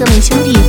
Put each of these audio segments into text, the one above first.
各位兄弟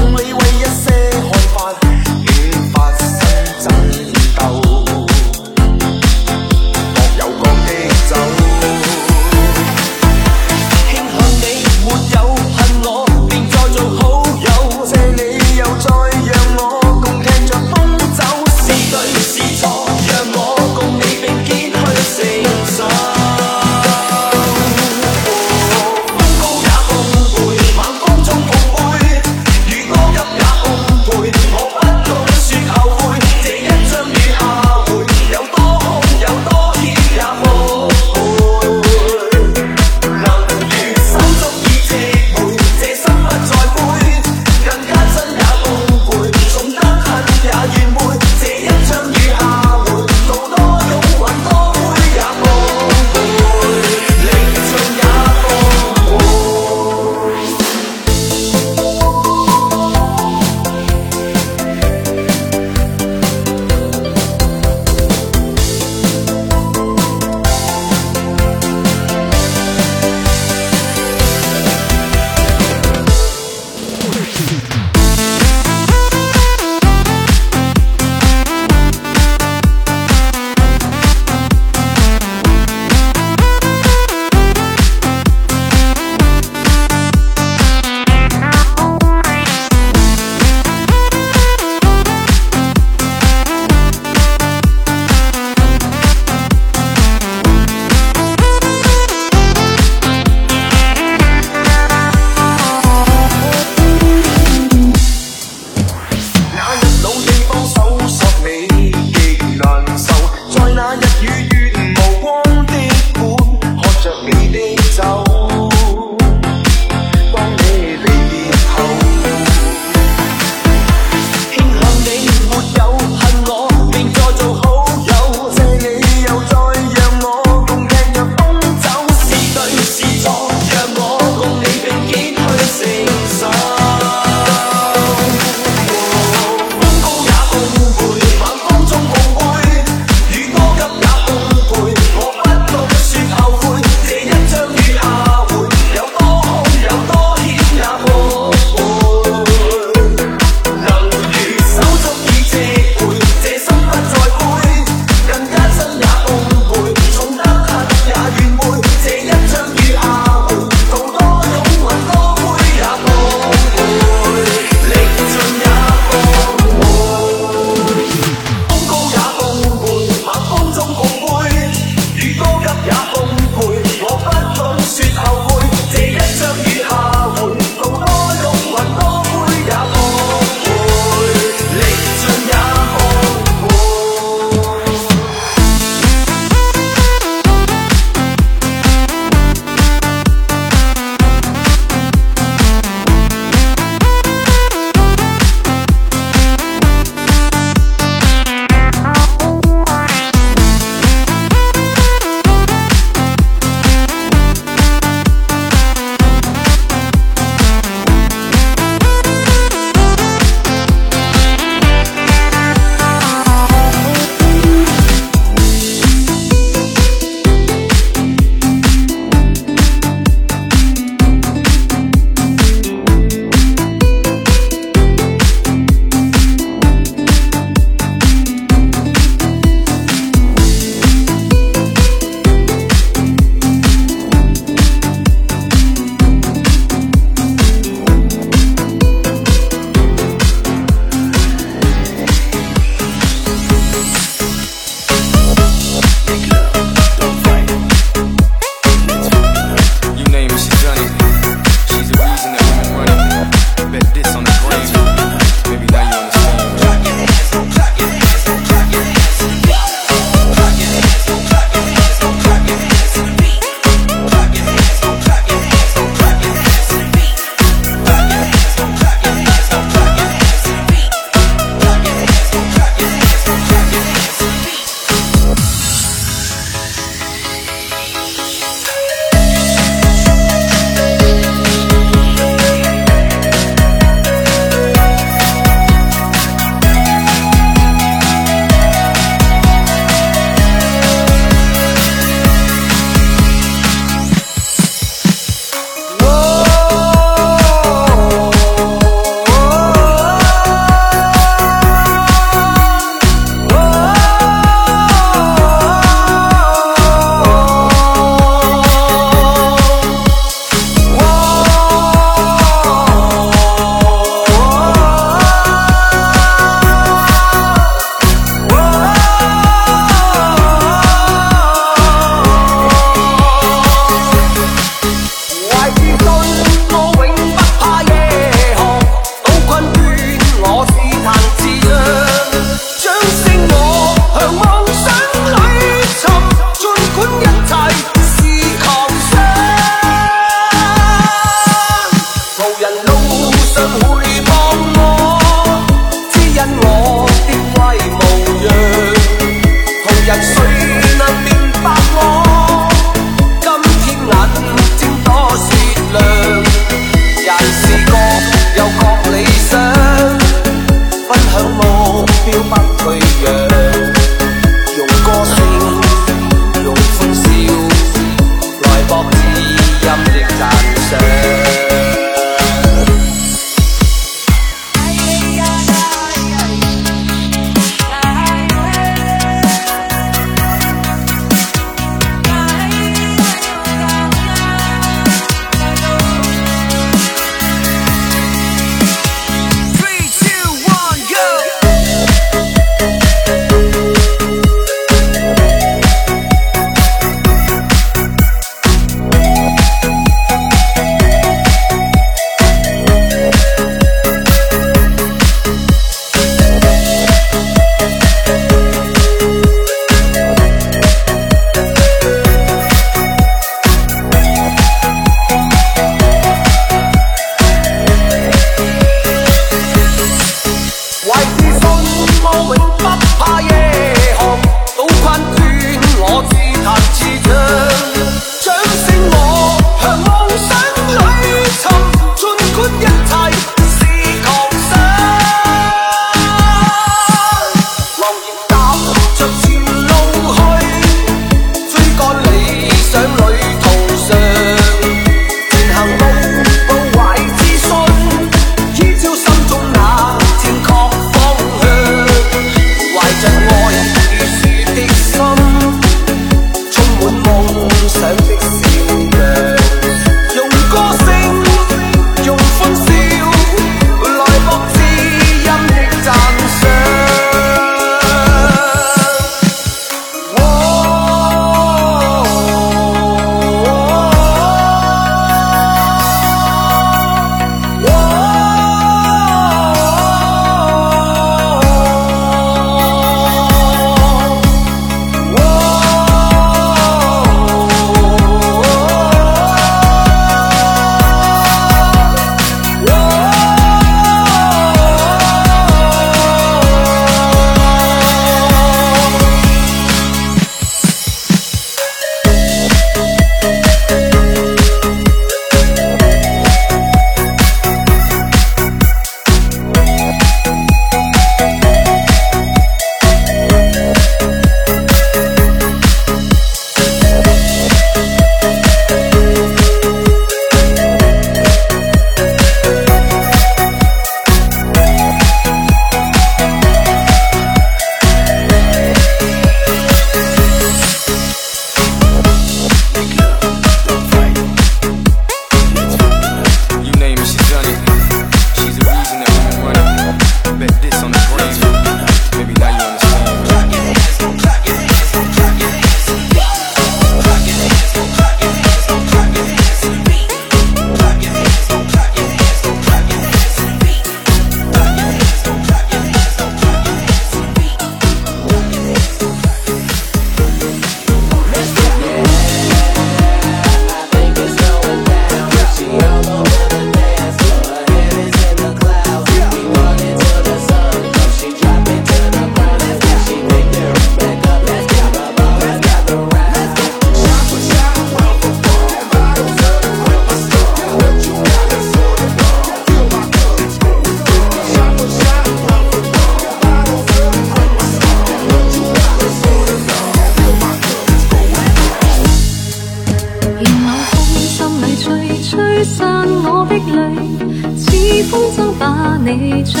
你追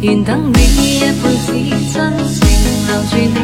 愿等你一辈子真情留住你。